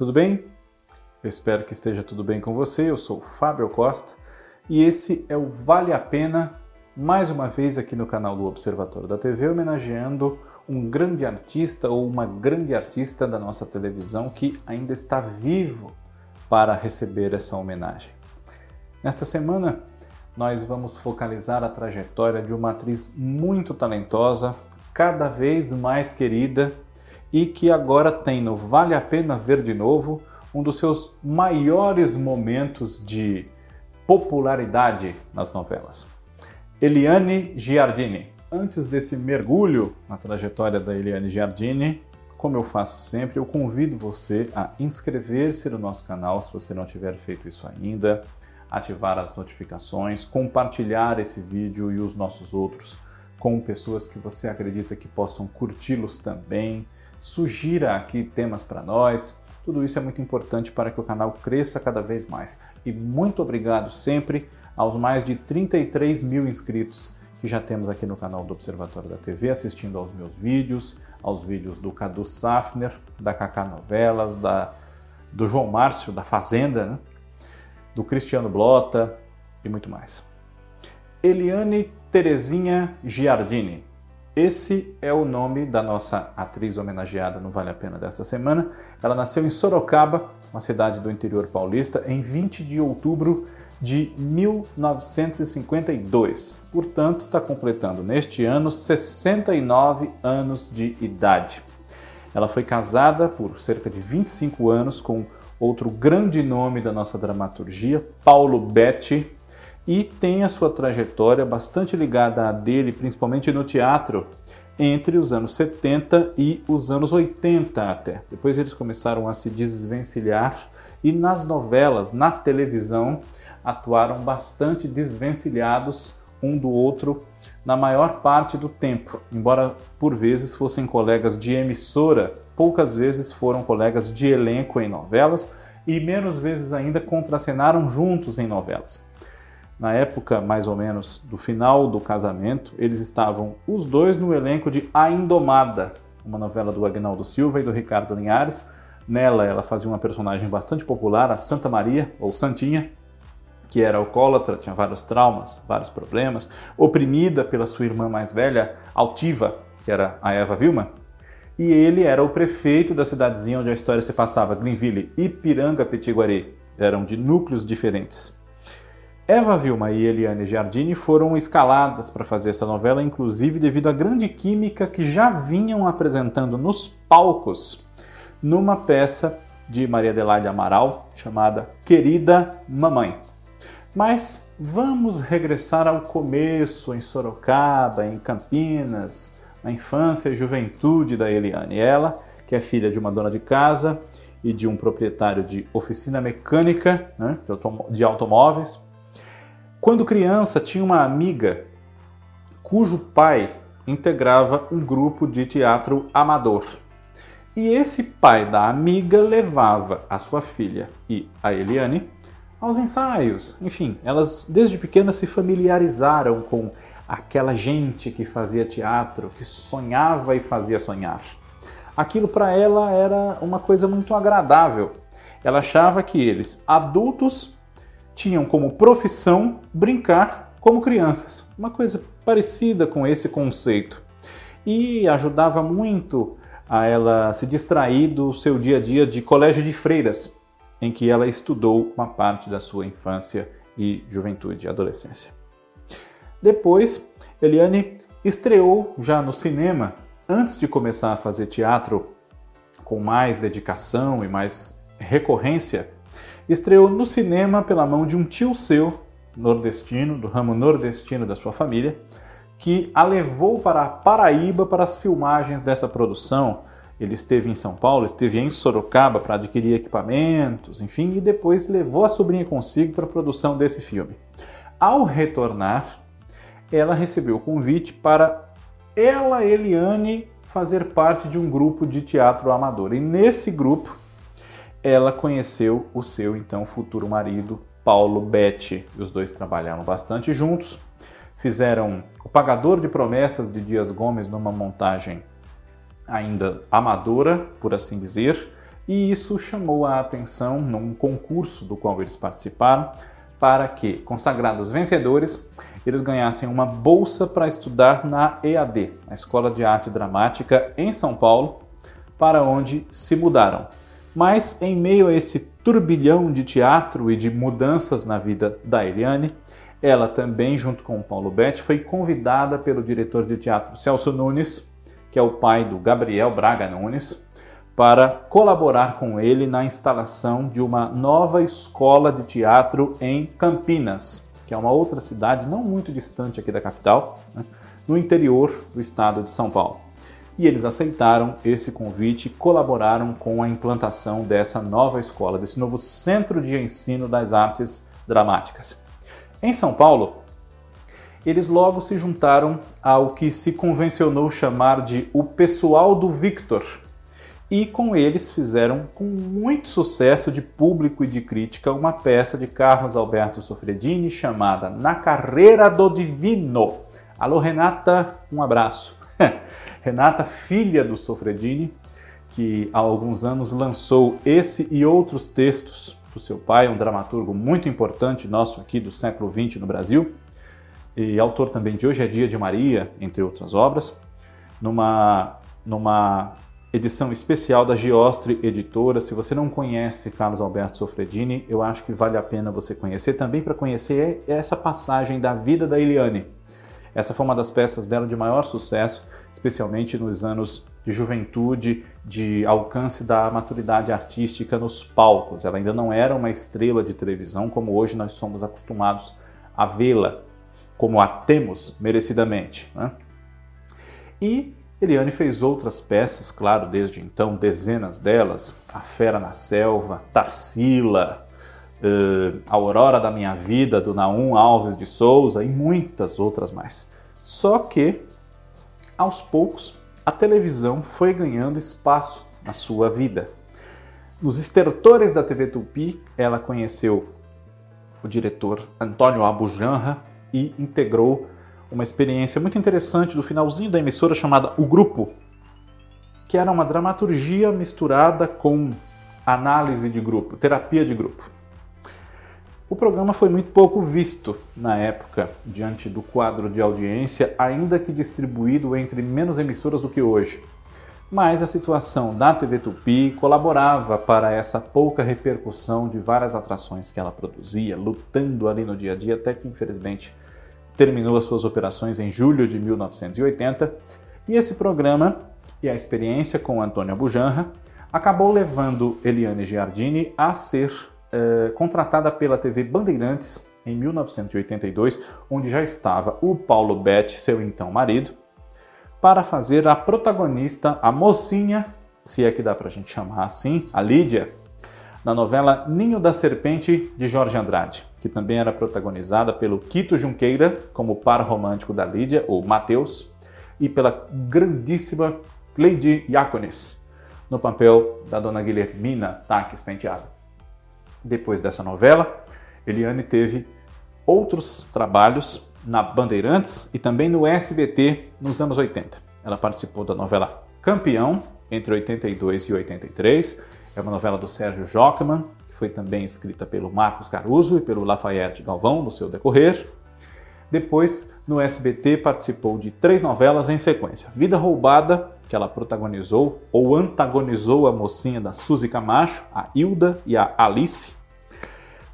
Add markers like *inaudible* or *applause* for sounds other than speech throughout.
Tudo bem? Eu espero que esteja tudo bem com você. Eu sou Fábio Costa e esse é o Vale a Pena, mais uma vez aqui no canal do Observatório da TV, homenageando um grande artista ou uma grande artista da nossa televisão que ainda está vivo para receber essa homenagem. Nesta semana, nós vamos focalizar a trajetória de uma atriz muito talentosa, cada vez mais querida e que agora tem no Vale a Pena Ver de Novo um dos seus maiores momentos de popularidade nas novelas. Eliane Giardini. Antes desse mergulho na trajetória da Eliane Giardini, como eu faço sempre, eu convido você a inscrever-se no nosso canal se você não tiver feito isso ainda, ativar as notificações, compartilhar esse vídeo e os nossos outros com pessoas que você acredita que possam curti-los também. Sugira aqui temas para nós. Tudo isso é muito importante para que o canal cresça cada vez mais. E muito obrigado sempre aos mais de 33 mil inscritos que já temos aqui no canal do Observatório da TV, assistindo aos meus vídeos, aos vídeos do Cadu Safner, da Kaká Novelas, da, do João Márcio, da Fazenda, né? do Cristiano Blota e muito mais. Eliane Terezinha Giardini. Esse é o nome da nossa atriz homenageada no Vale a Pena desta semana. Ela nasceu em Sorocaba, uma cidade do interior paulista, em 20 de outubro de 1952. Portanto, está completando neste ano 69 anos de idade. Ela foi casada por cerca de 25 anos com outro grande nome da nossa dramaturgia, Paulo Betti, e tem a sua trajetória bastante ligada à dele, principalmente no teatro, entre os anos 70 e os anos 80 até. Depois eles começaram a se desvencilhar e nas novelas, na televisão, atuaram bastante desvencilhados um do outro na maior parte do tempo. Embora por vezes fossem colegas de emissora, poucas vezes foram colegas de elenco em novelas e menos vezes ainda contracenaram juntos em novelas. Na época, mais ou menos, do final do casamento, eles estavam os dois no elenco de A Indomada, uma novela do Agnaldo Silva e do Ricardo Linhares. Nela, ela fazia uma personagem bastante popular, a Santa Maria, ou Santinha, que era alcoólatra, tinha vários traumas, vários problemas, oprimida pela sua irmã mais velha, altiva, que era a Eva Vilma, e ele era o prefeito da cidadezinha onde a história se passava, Greenville, Ipiranga Petiguari. Eram de núcleos diferentes. Eva Vilma e Eliane Giardini foram escaladas para fazer essa novela, inclusive devido à grande química que já vinham apresentando nos palcos numa peça de Maria Adelaide Amaral chamada Querida Mamãe. Mas vamos regressar ao começo, em Sorocaba, em Campinas, na infância e juventude da Eliane. Ela, que é filha de uma dona de casa e de um proprietário de oficina mecânica né, de automóveis. Quando criança, tinha uma amiga cujo pai integrava um grupo de teatro amador. E esse pai da amiga levava a sua filha e a Eliane aos ensaios. Enfim, elas desde pequenas se familiarizaram com aquela gente que fazia teatro, que sonhava e fazia sonhar. Aquilo para ela era uma coisa muito agradável. Ela achava que eles, adultos, tinham como profissão brincar como crianças, uma coisa parecida com esse conceito. E ajudava muito a ela se distrair do seu dia a dia de colégio de freiras, em que ela estudou uma parte da sua infância e juventude, adolescência. Depois, Eliane estreou já no cinema, antes de começar a fazer teatro com mais dedicação e mais recorrência, estreou no cinema pela mão de um tio seu, nordestino, do ramo nordestino da sua família, que a levou para a Paraíba para as filmagens dessa produção, ele esteve em São Paulo, esteve em Sorocaba para adquirir equipamentos, enfim, e depois levou a sobrinha consigo para a produção desse filme. Ao retornar, ela recebeu o convite para ela, Eliane, fazer parte de um grupo de teatro amador. E nesse grupo, ela conheceu o seu então futuro marido, Paulo Betti. Os dois trabalharam bastante juntos, fizeram O Pagador de Promessas de Dias Gomes numa montagem ainda amadora, por assim dizer, e isso chamou a atenção num concurso do qual eles participaram para que, consagrados vencedores, eles ganhassem uma bolsa para estudar na EAD, a Escola de Arte Dramática em São Paulo, para onde se mudaram. Mas em meio a esse turbilhão de teatro e de mudanças na vida da Eliane, ela também, junto com o Paulo Betti, foi convidada pelo diretor de teatro Celso Nunes, que é o pai do Gabriel Braga Nunes, para colaborar com ele na instalação de uma nova escola de teatro em Campinas, que é uma outra cidade não muito distante aqui da capital, né, no interior do estado de São Paulo. E eles aceitaram esse convite e colaboraram com a implantação dessa nova escola, desse novo centro de ensino das artes dramáticas. Em São Paulo, eles logo se juntaram ao que se convencionou chamar de o pessoal do Victor, e com eles fizeram com muito sucesso de público e de crítica uma peça de Carlos Alberto Sofredini chamada Na Carreira do Divino. Alô Renata, um abraço. *laughs* Renata, filha do Sofredini, que há alguns anos lançou esse e outros textos do seu pai, um dramaturgo muito importante nosso aqui do século XX no Brasil, e autor também de Hoje é Dia de Maria, entre outras obras, numa, numa edição especial da Giostre Editora. Se você não conhece Carlos Alberto Sofredini, eu acho que vale a pena você conhecer também para conhecer essa passagem da vida da Eliane. Essa foi uma das peças dela de maior sucesso, especialmente nos anos de juventude, de alcance da maturidade artística nos palcos. Ela ainda não era uma estrela de televisão como hoje nós somos acostumados a vê-la, como a temos merecidamente. Né? E Eliane fez outras peças, claro, desde então, dezenas delas: A Fera na Selva, Tarsila, uh, Aurora da Minha Vida, do Naum Alves de Souza e muitas outras mais. Só que, aos poucos, a televisão foi ganhando espaço na sua vida. Nos estertores da TV Tupi, ela conheceu o diretor Antônio Abujanra e integrou uma experiência muito interessante do finalzinho da emissora chamada O Grupo, que era uma dramaturgia misturada com análise de grupo, terapia de grupo. O programa foi muito pouco visto na época, diante do quadro de audiência, ainda que distribuído entre menos emissoras do que hoje. Mas a situação da TV Tupi colaborava para essa pouca repercussão de várias atrações que ela produzia, lutando ali no dia a dia, até que infelizmente terminou as suas operações em julho de 1980 e esse programa e a experiência com Antônio Bujanra acabou levando Eliane Giardini a ser eh, contratada pela TV Bandeirantes em 1982, onde já estava o Paulo Betti, seu então marido, para fazer a protagonista, a mocinha, se é que dá para a gente chamar assim, a Lídia, na novela Ninho da Serpente de Jorge Andrade, que também era protagonizada pelo Quito Junqueira como par romântico da Lídia, ou Mateus, e pela grandíssima Lady Iaconis no papel da dona Guilhermina Taques Penteado. Depois dessa novela, Eliane teve outros trabalhos na Bandeirantes e também no SBT nos anos 80. Ela participou da novela Campeão entre 82 e 83 é uma novela do Sérgio Jockman, que foi também escrita pelo Marcos Caruso e pelo Lafayette Galvão no seu decorrer. Depois, no SBT, participou de três novelas em sequência: Vida Roubada, que ela protagonizou ou antagonizou a mocinha da Suzy Camacho, a Hilda e a Alice.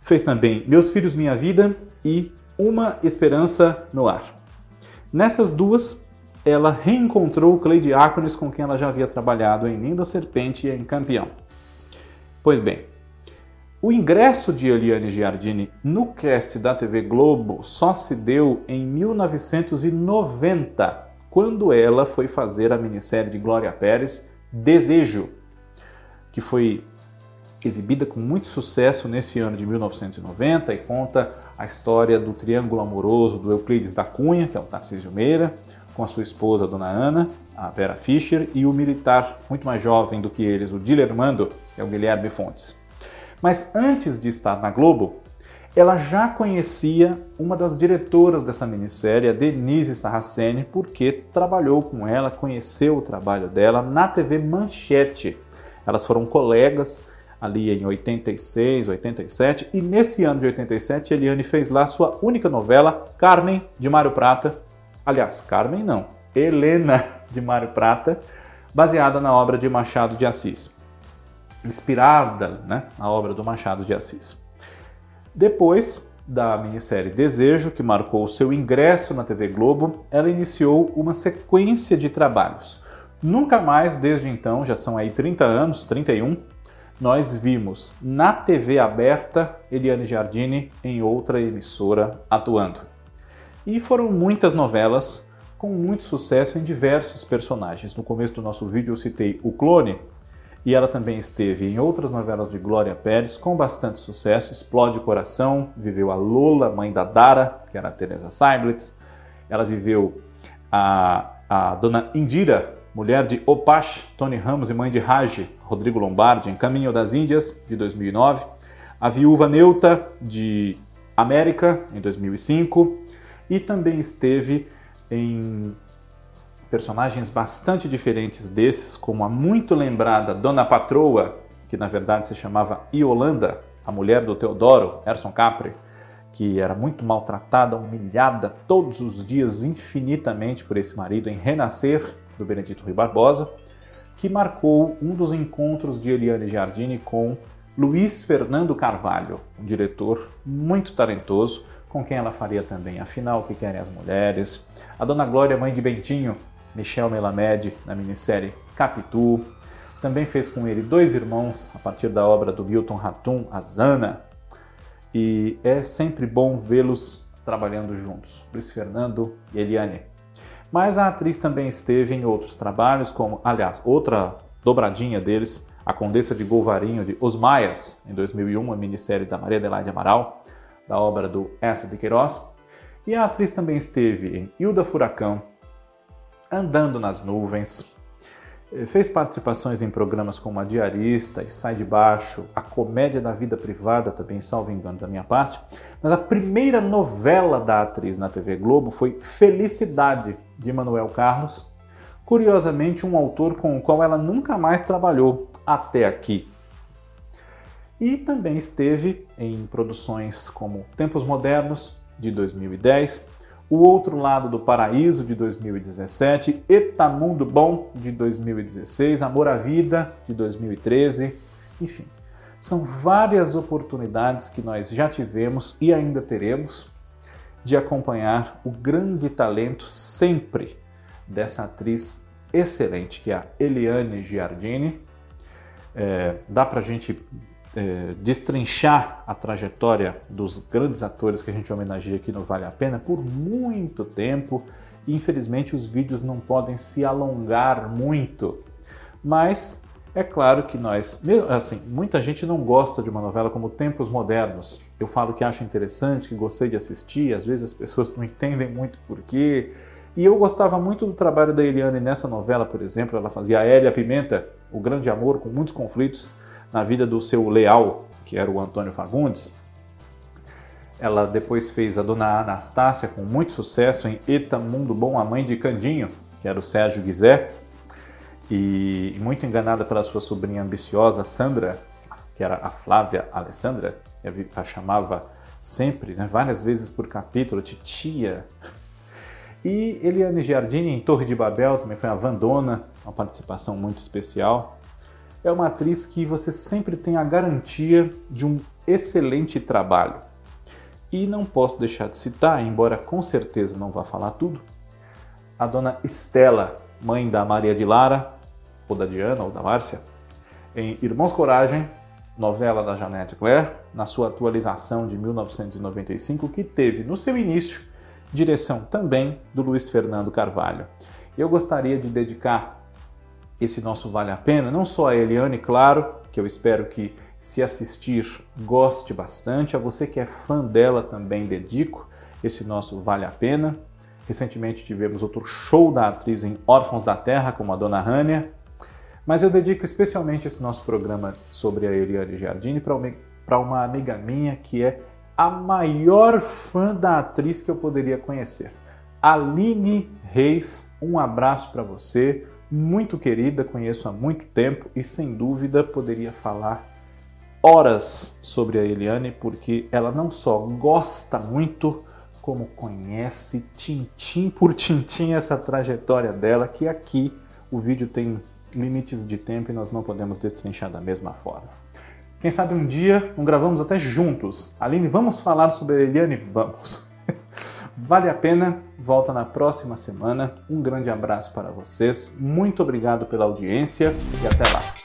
Fez também Meus Filhos Minha Vida e Uma Esperança no Ar. Nessas duas, ela reencontrou Clay Diáconis com quem ela já havia trabalhado em Linda Serpente e em Campeão. Pois bem, o ingresso de Eliane Giardini no cast da TV Globo só se deu em 1990, quando ela foi fazer a minissérie de Glória Pérez, Desejo, que foi exibida com muito sucesso nesse ano de 1990 e conta a história do triângulo amoroso do Euclides da Cunha, que é o Tarcísio Meira, com a sua esposa, Dona Ana, a Vera Fischer, e o militar muito mais jovem do que eles, o Dilermando, é o Guilherme Fontes. Mas antes de estar na Globo, ela já conhecia uma das diretoras dessa minissérie, a Denise Sarraceni, porque trabalhou com ela, conheceu o trabalho dela na TV Manchete. Elas foram colegas ali em 86, 87, e nesse ano de 87 Eliane fez lá sua única novela, Carmen de Mário Prata. Aliás, Carmen não, Helena *laughs* de Mário Prata, baseada na obra de Machado de Assis. Inspirada né, na obra do Machado de Assis. Depois da minissérie Desejo, que marcou seu ingresso na TV Globo, ela iniciou uma sequência de trabalhos. Nunca mais, desde então, já são aí 30 anos, 31, nós vimos na TV aberta Eliane Giardini em outra emissora atuando. E foram muitas novelas com muito sucesso em diversos personagens. No começo do nosso vídeo eu citei o Clone, e ela também esteve em outras novelas de Glória Pérez com bastante sucesso. Explode o Coração, viveu a Lola, mãe da Dara, que era a Teresa Seiblitz. Ela viveu a, a Dona Indira, mulher de Opache, Tony Ramos e mãe de Raj, Rodrigo Lombardi, em Caminho das Índias, de 2009. A Viúva Neuta, de América, em 2005. E também esteve em personagens bastante diferentes desses, como a muito lembrada Dona Patroa, que na verdade se chamava Iolanda, a mulher do Teodoro, Erson Capri, que era muito maltratada, humilhada todos os dias infinitamente por esse marido em Renascer, do Benedito Rui Barbosa, que marcou um dos encontros de Eliane Giardini com Luiz Fernando Carvalho, um diretor muito talentoso, com quem ela faria também Afinal, o que querem as mulheres, a Dona Glória, mãe de Bentinho, Michel Melamed, na minissérie Capitu. Também fez com ele dois irmãos, a partir da obra do Milton Ratum, Azana. E é sempre bom vê-los trabalhando juntos, Luiz Fernando e Eliane. Mas a atriz também esteve em outros trabalhos, como, aliás, outra dobradinha deles, A Condessa de Golvarinho de Os Maias, em 2001, a minissérie da Maria Adelaide Amaral, da obra do Essa de Queiroz. E a atriz também esteve em Hilda Furacão, Andando nas Nuvens. Eh, fez participações em programas como A Diarista e Sai de Baixo, A Comédia da Vida Privada, também salvo engano da minha parte. Mas a primeira novela da atriz na TV Globo foi Felicidade, de Manuel Carlos. Curiosamente, um autor com o qual ela nunca mais trabalhou até aqui. E também esteve em produções como Tempos Modernos, de 2010, o Outro Lado do Paraíso, de 2017, Etamundo Bom, de 2016, Amor à Vida, de 2013, enfim. São várias oportunidades que nós já tivemos e ainda teremos de acompanhar o grande talento sempre dessa atriz excelente, que é a Eliane Giardini. É, dá para a gente é, destrinchar a trajetória dos grandes atores que a gente homenageia aqui no Vale a Pena por muito tempo. Infelizmente, os vídeos não podem se alongar muito, mas é claro que nós, assim, muita gente não gosta de uma novela como Tempos Modernos. Eu falo que acho interessante, que gostei de assistir, às vezes as pessoas não entendem muito porquê. E eu gostava muito do trabalho da Eliane nessa novela, por exemplo. Ela fazia a Hélia Pimenta, o grande amor, com muitos conflitos na vida do seu leal, que era o Antônio Fagundes. Ela depois fez a Dona Anastácia com muito sucesso em Eta Mundo Bom, a mãe de Candinho, que era o Sérgio Guizé. E muito enganada pela sua sobrinha ambiciosa Sandra, que era a Flávia Alessandra, a chamava sempre, né, várias vezes por capítulo, de tia. E Eliane Giardini em Torre de Babel também foi a Vandona, uma participação muito especial é uma atriz que você sempre tem a garantia de um excelente trabalho. E não posso deixar de citar, embora com certeza não vá falar tudo, a dona Estela, mãe da Maria de Lara, ou da Diana, ou da Márcia, em Irmãos Coragem, novela da Janete Claire, na sua atualização de 1995, que teve no seu início direção também do Luiz Fernando Carvalho. Eu gostaria de dedicar esse nosso Vale a Pena, não só a Eliane, claro, que eu espero que se assistir goste bastante, a você que é fã dela também dedico esse nosso Vale a Pena. Recentemente tivemos outro show da atriz em Órfãos da Terra, como a Dona Rânia, mas eu dedico especialmente esse nosso programa sobre a Eliane Giardini para uma amiga minha que é a maior fã da atriz que eu poderia conhecer. Aline Reis, um abraço para você muito querida, conheço há muito tempo e sem dúvida poderia falar horas sobre a Eliane, porque ela não só gosta muito, como conhece tintim por tintim essa trajetória dela, que aqui o vídeo tem limites de tempo e nós não podemos destrinchar da mesma forma. Quem sabe um dia não gravamos até juntos. Aline, vamos falar sobre a Eliane? Vamos. Vale a pena, volta na próxima semana. Um grande abraço para vocês, muito obrigado pela audiência e até lá.